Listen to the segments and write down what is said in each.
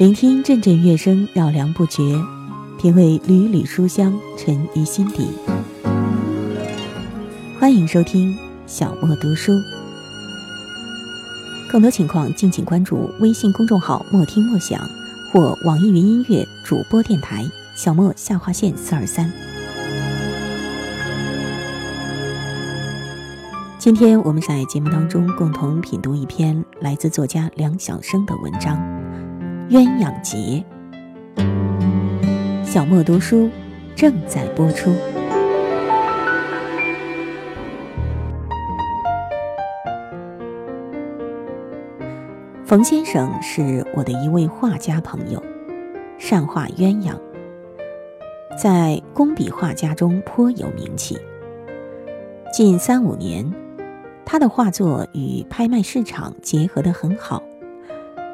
聆听阵阵乐声，绕梁不绝；品味缕缕书香，沉于心底。欢迎收听小莫读书，更多情况敬请关注微信公众号“莫听莫想”或网易云音乐主播电台“小莫下划线四二三”。今天我们在节目当中共同品读一篇来自作家梁晓声的文章。鸳鸯节，小莫读书正在播出。冯先生是我的一位画家朋友，善画鸳鸯，在工笔画家中颇有名气。近三五年，他的画作与拍卖市场结合得很好，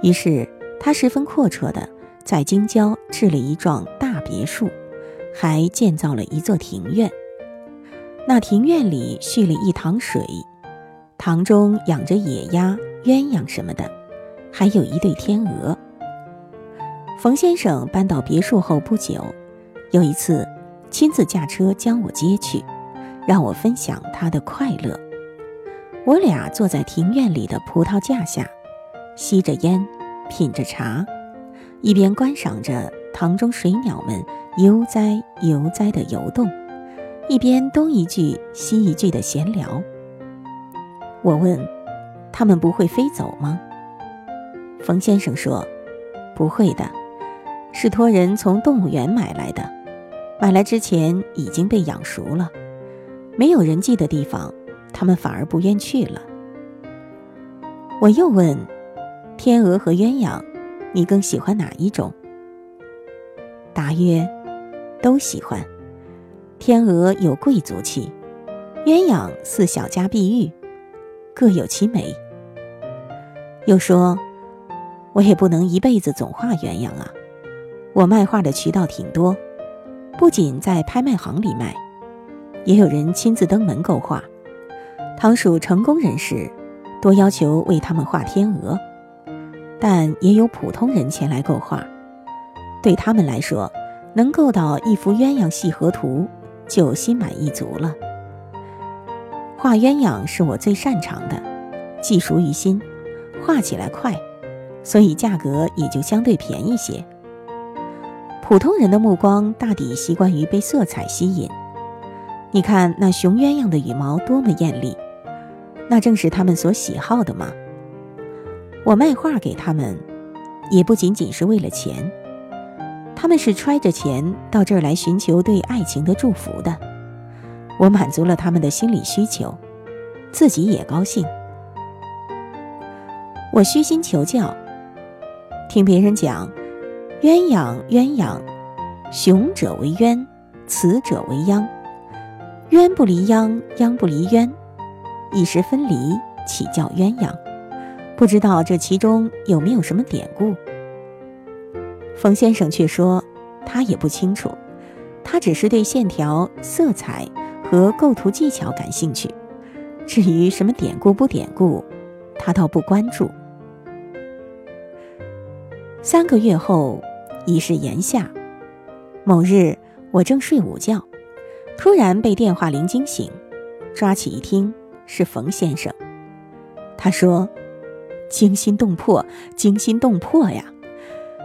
于是。他十分阔绰的在京郊置了一幢大别墅，还建造了一座庭院。那庭院里蓄了一塘水，塘中养着野鸭、鸳鸯什么的，还有一对天鹅。冯先生搬到别墅后不久，有一次亲自驾车将我接去，让我分享他的快乐。我俩坐在庭院里的葡萄架下，吸着烟。品着茶，一边观赏着塘中水鸟们悠哉悠哉的游动，一边东一句西一句的闲聊。我问：“他们不会飞走吗？”冯先生说：“不会的，是托人从动物园买来的，买来之前已经被养熟了，没有人迹的地方，他们反而不愿去了。”我又问。天鹅和鸳鸯，你更喜欢哪一种？答曰：都喜欢。天鹅有贵族气，鸳鸯似小家碧玉，各有其美。又说：我也不能一辈子总画鸳鸯啊。我卖画的渠道挺多，不仅在拍卖行里卖，也有人亲自登门购画。倘属成功人士，多要求为他们画天鹅。但也有普通人前来购画，对他们来说，能够到一幅鸳鸯戏河图，就心满意足了。画鸳鸯是我最擅长的，技熟于心，画起来快，所以价格也就相对便宜些。普通人的目光大抵习惯于被色彩吸引，你看那雄鸳鸯的羽毛多么艳丽，那正是他们所喜好的嘛。我卖画给他们，也不仅仅是为了钱。他们是揣着钱到这儿来寻求对爱情的祝福的。我满足了他们的心理需求，自己也高兴。我虚心求教，听别人讲，鸳鸯鸳鸯，雄者为鸳，雌者为鸯，鸳不离鸯，鸯不离鸳，一时分离，岂叫鸳鸯？不知道这其中有没有什么典故？冯先生却说，他也不清楚，他只是对线条、色彩和构图技巧感兴趣。至于什么典故不典故，他倒不关注。三个月后，已是炎夏。某日，我正睡午觉，突然被电话铃惊醒，抓起一听，是冯先生。他说。惊心动魄，惊心动魄呀！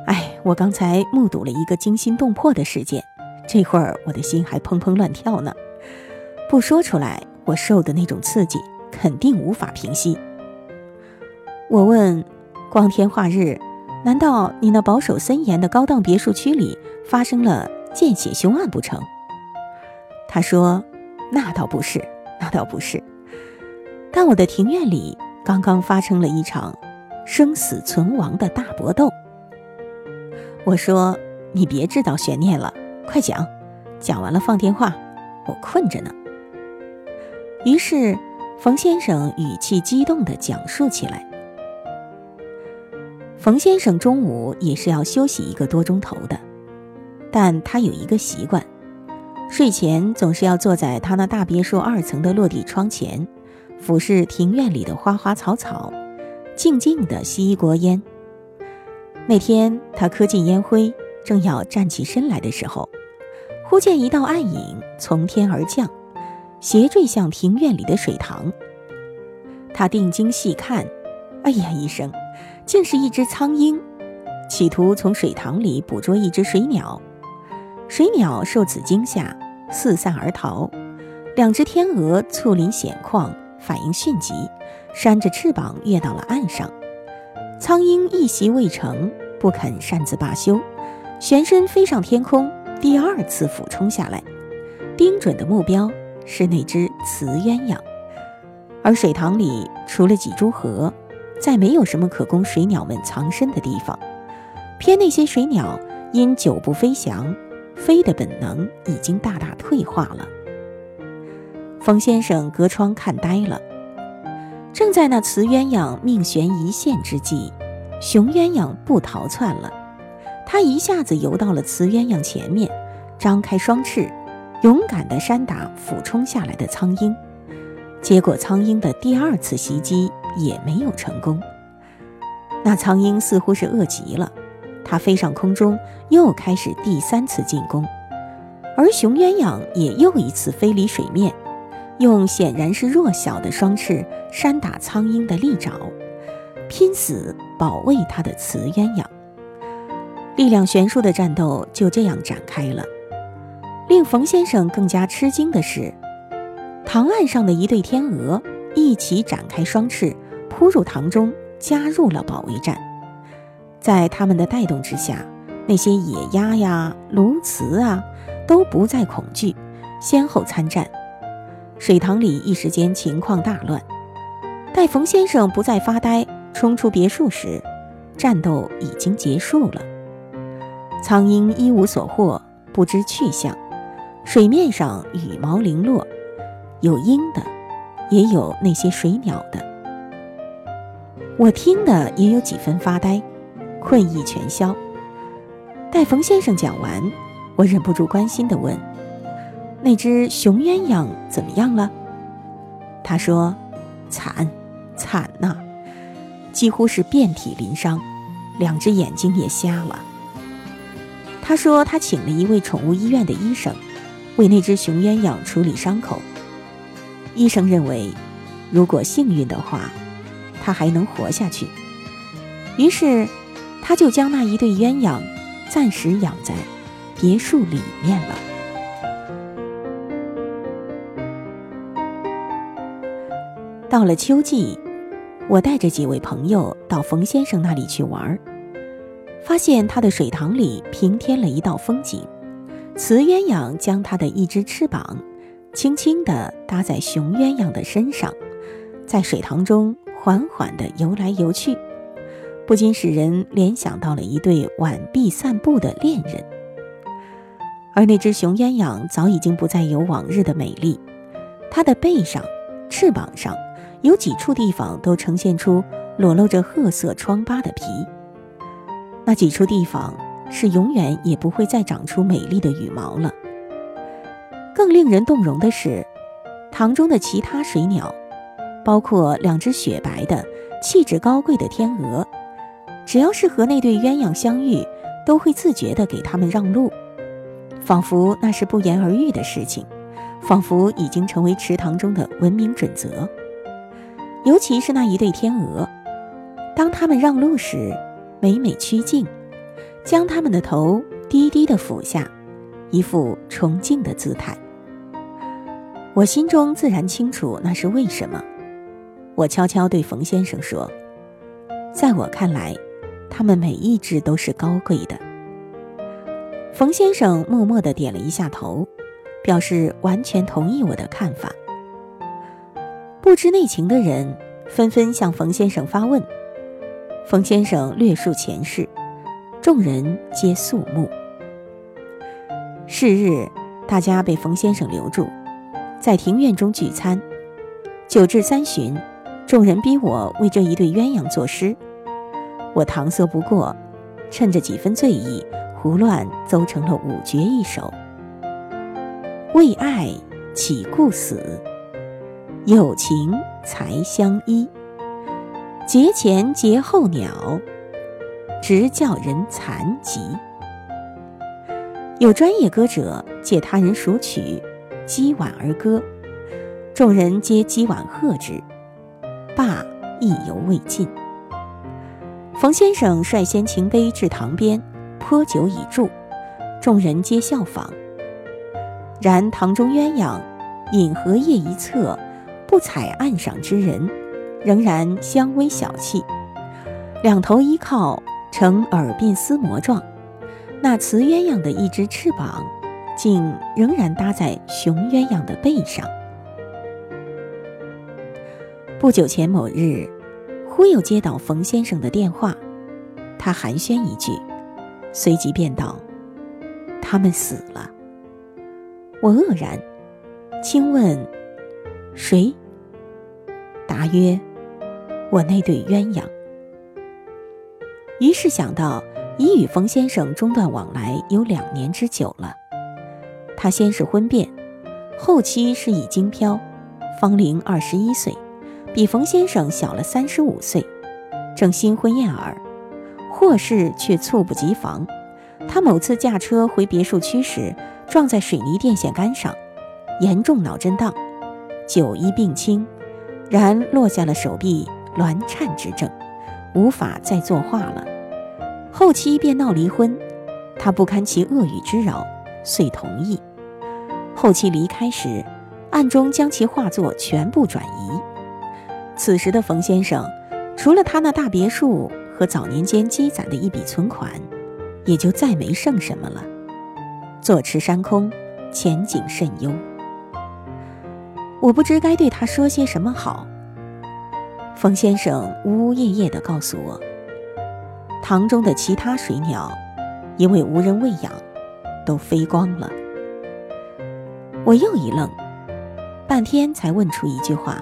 哎，我刚才目睹了一个惊心动魄的事件，这会儿我的心还砰砰乱跳呢。不说出来，我受的那种刺激肯定无法平息。我问：光天化日，难道你那保守森严的高档别墅区里发生了见血凶案不成？他说：那倒不是，那倒不是。但我的庭院里……刚刚发生了一场生死存亡的大搏斗。我说：“你别制造悬念了，快讲，讲完了放电话，我困着呢。”于是，冯先生语气激动地讲述起来。冯先生中午也是要休息一个多钟头的，但他有一个习惯，睡前总是要坐在他那大别墅二层的落地窗前。俯视庭院里的花花草草，静静地吸一锅烟。那天他磕进烟灰，正要站起身来的时候，忽见一道暗影从天而降，斜坠向庭院里的水塘。他定睛细看，哎呀一声，竟是一只苍鹰，企图从水塘里捕捉一只水鸟。水鸟受此惊吓，四散而逃。两只天鹅猝临险况，反应迅疾，扇着翅膀跃到了岸上。苍鹰一袭未成，不肯擅自罢休，旋身飞上天空，第二次俯冲下来，盯准的目标是那只雌鸳鸯。而水塘里除了几株荷，再没有什么可供水鸟们藏身的地方。偏那些水鸟因久不飞翔。飞的本能已经大大退化了。冯先生隔窗看呆了。正在那雌鸳鸯命悬一线之际，雄鸳鸯不逃窜了，它一下子游到了雌鸳鸯前面，张开双翅，勇敢地扇打俯冲下来的苍鹰。结果苍鹰的第二次袭击也没有成功。那苍鹰似乎是饿极了。它飞上空中，又开始第三次进攻，而雄鸳鸯也又一次飞离水面，用显然是弱小的双翅扇打苍鹰的利爪，拼死保卫它的雌鸳鸯。力量悬殊的战斗就这样展开了。令冯先生更加吃惊的是，塘岸上的一对天鹅一起展开双翅，扑入塘中，加入了保卫战。在他们的带动之下，那些野鸭呀、鸬鹚啊，都不再恐惧，先后参战。水塘里一时间情况大乱。待冯先生不再发呆，冲出别墅时，战斗已经结束了。苍鹰一无所获，不知去向。水面上羽毛零落，有鹰的，也有那些水鸟的。我听的也有几分发呆。困意全消。待冯先生讲完，我忍不住关心地问：“那只雄鸳鸯怎么样了？”他说：“惨，惨呐，几乎是遍体鳞伤，两只眼睛也瞎了。”他说他请了一位宠物医院的医生，为那只雄鸳鸯处理伤口。医生认为，如果幸运的话，它还能活下去。于是。他就将那一对鸳鸯暂时养在别墅里面了。到了秋季，我带着几位朋友到冯先生那里去玩，发现他的水塘里平添了一道风景：雌鸳鸯将它的一只翅膀轻轻地搭在雄鸳鸯的身上，在水塘中缓缓地游来游去。不禁使人联想到了一对挽臂散步的恋人，而那只雄鸳鸯早已经不再有往日的美丽，它的背上、翅膀上有几处地方都呈现出裸露着褐色疮疤的皮，那几处地方是永远也不会再长出美丽的羽毛了。更令人动容的是，塘中的其他水鸟，包括两只雪白的、气质高贵的天鹅。只要是和那对鸳鸯相遇，都会自觉地给他们让路，仿佛那是不言而喻的事情，仿佛已经成为池塘中的文明准则。尤其是那一对天鹅，当他们让路时，每每趋近，将它们的头低低地俯下，一副崇敬的姿态。我心中自然清楚那是为什么。我悄悄对冯先生说：“在我看来。”他们每一只都是高贵的。冯先生默默地点了一下头，表示完全同意我的看法。不知内情的人纷纷向冯先生发问，冯先生略述前事，众人皆肃穆。是日，大家被冯先生留住，在庭院中聚餐。酒至三巡，众人逼我为这一对鸳鸯作诗。我搪塞不过，趁着几分醉意，胡乱奏成了五绝一首：为爱岂顾死，有情才相依。节前节后鸟，直叫人残疾。有专业歌者借他人属曲，击碗而歌，众人皆击碗喝之，罢意犹未尽。冯先生率先擎杯至堂边，泼酒以助，众人皆效仿。然堂中鸳鸯饮荷叶一侧，不采岸上之人，仍然相微小气，两头依靠，呈耳鬓厮磨状。那雌鸳鸯的一只翅膀，竟仍然搭在雄鸳鸯的背上。不久前某日，忽又接到冯先生的电话，他寒暄一句，随即便道：“他们死了。”我愕然，轻问：“谁？”答曰：“我那对鸳鸯。”于是想到。已与冯先生中断往来有两年之久了。他先是婚变，后期是已经漂，芳龄二十一岁，比冯先生小了三十五岁，正新婚燕尔，祸事却猝不及防。他某次驾车回别墅区时，撞在水泥电线杆上，严重脑震荡，久医病轻，然落下了手臂挛颤之症，无法再作画了。后期便闹离婚，他不堪其恶语之扰，遂同意。后期离开时，暗中将其画作全部转移。此时的冯先生，除了他那大别墅和早年间积攒的一笔存款，也就再没剩什么了。坐吃山空，前景甚忧。我不知该对他说些什么好。冯先生呜呜咽咽地告诉我。塘中的其他水鸟，因为无人喂养，都飞光了。我又一愣，半天才问出一句话：“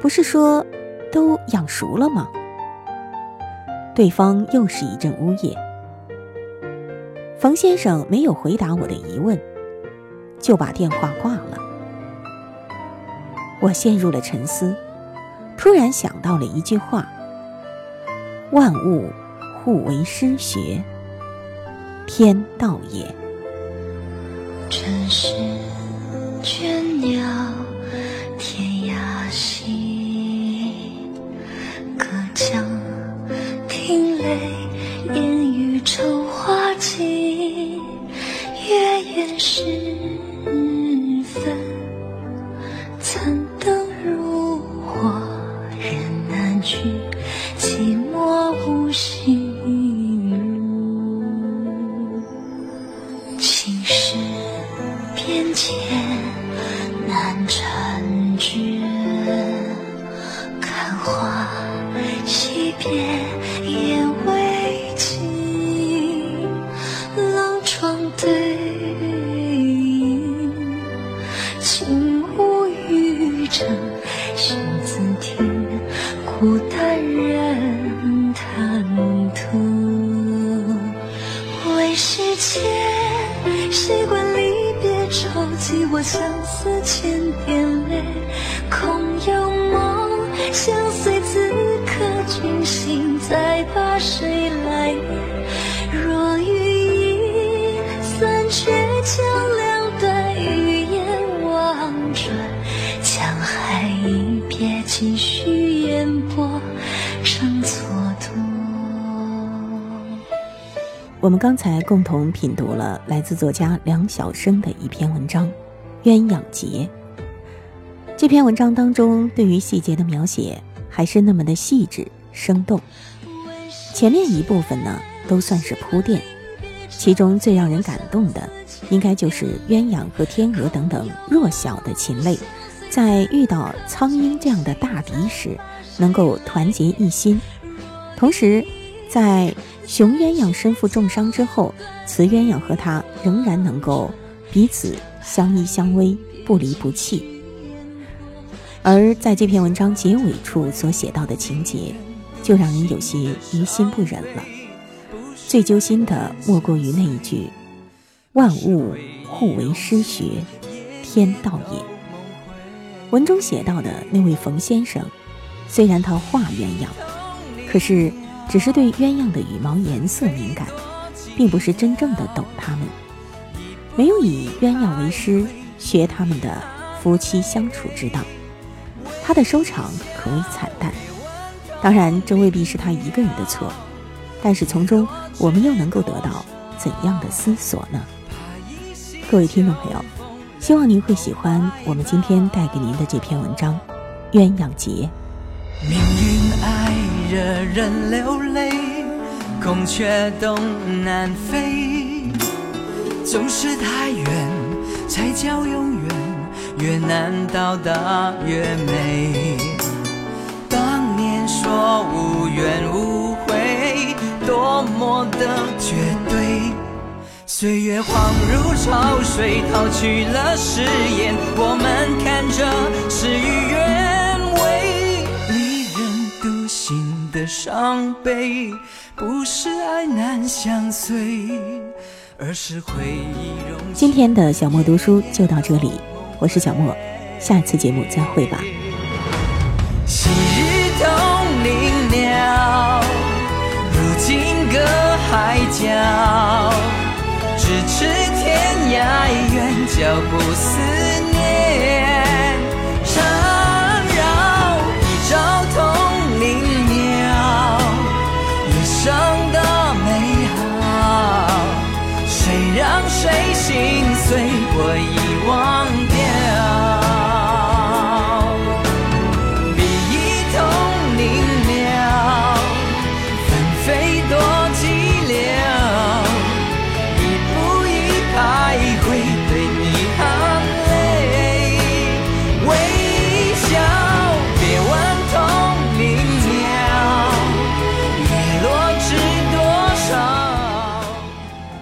不是说都养熟了吗？”对方又是一阵呜咽。冯先生没有回答我的疑问，就把电话挂了。我陷入了沉思，突然想到了一句话。万物互为师学，天道也。尘世倦鸟相空有梦相随。此刻君心再把谁来念？若余音散却，将两段语言望转。江海一别，继续烟波成蹉跎。我们刚才共同品读了来自作家梁晓声的一篇文章。鸳鸯节这篇文章当中，对于细节的描写还是那么的细致生动。前面一部分呢，都算是铺垫，其中最让人感动的，应该就是鸳鸯和天鹅等等弱小的禽类，在遇到苍鹰这样的大敌时，能够团结一心。同时，在雄鸳鸯身负重伤之后，雌鸳鸯和它仍然能够彼此。相依相偎，不离不弃。而在这篇文章结尾处所写到的情节，就让人有些于心不忍了。最揪心的莫过于那一句：“万物互为师学，天道也。”文中写到的那位冯先生，虽然他画鸳鸯，可是只是对鸳鸯的羽毛颜色敏感，并不是真正的懂它们，没有以鸳鸯为师学他们的夫妻相处之道。他的收场可谓惨淡。当然，这未必是他一个人的错，但是从中我们又能够得到怎样的思索呢？各位听众朋友，希望您会喜欢我们今天带给您的这篇文章《鸳鸯节》。命运爱惹人流泪，孔雀东南飞，总是太远才叫永远，越难到达越美。当年说无怨无悔，多么的绝对。岁月恍如潮水，淘去了誓言，我们看着事与愿违。离人独行的伤悲，不是爱难相随，而是回忆融。今天的小莫读书就到这里，我是小莫，下次节目再会吧。昔日同林鸟，如今隔海角，咫尺天涯远，脚步思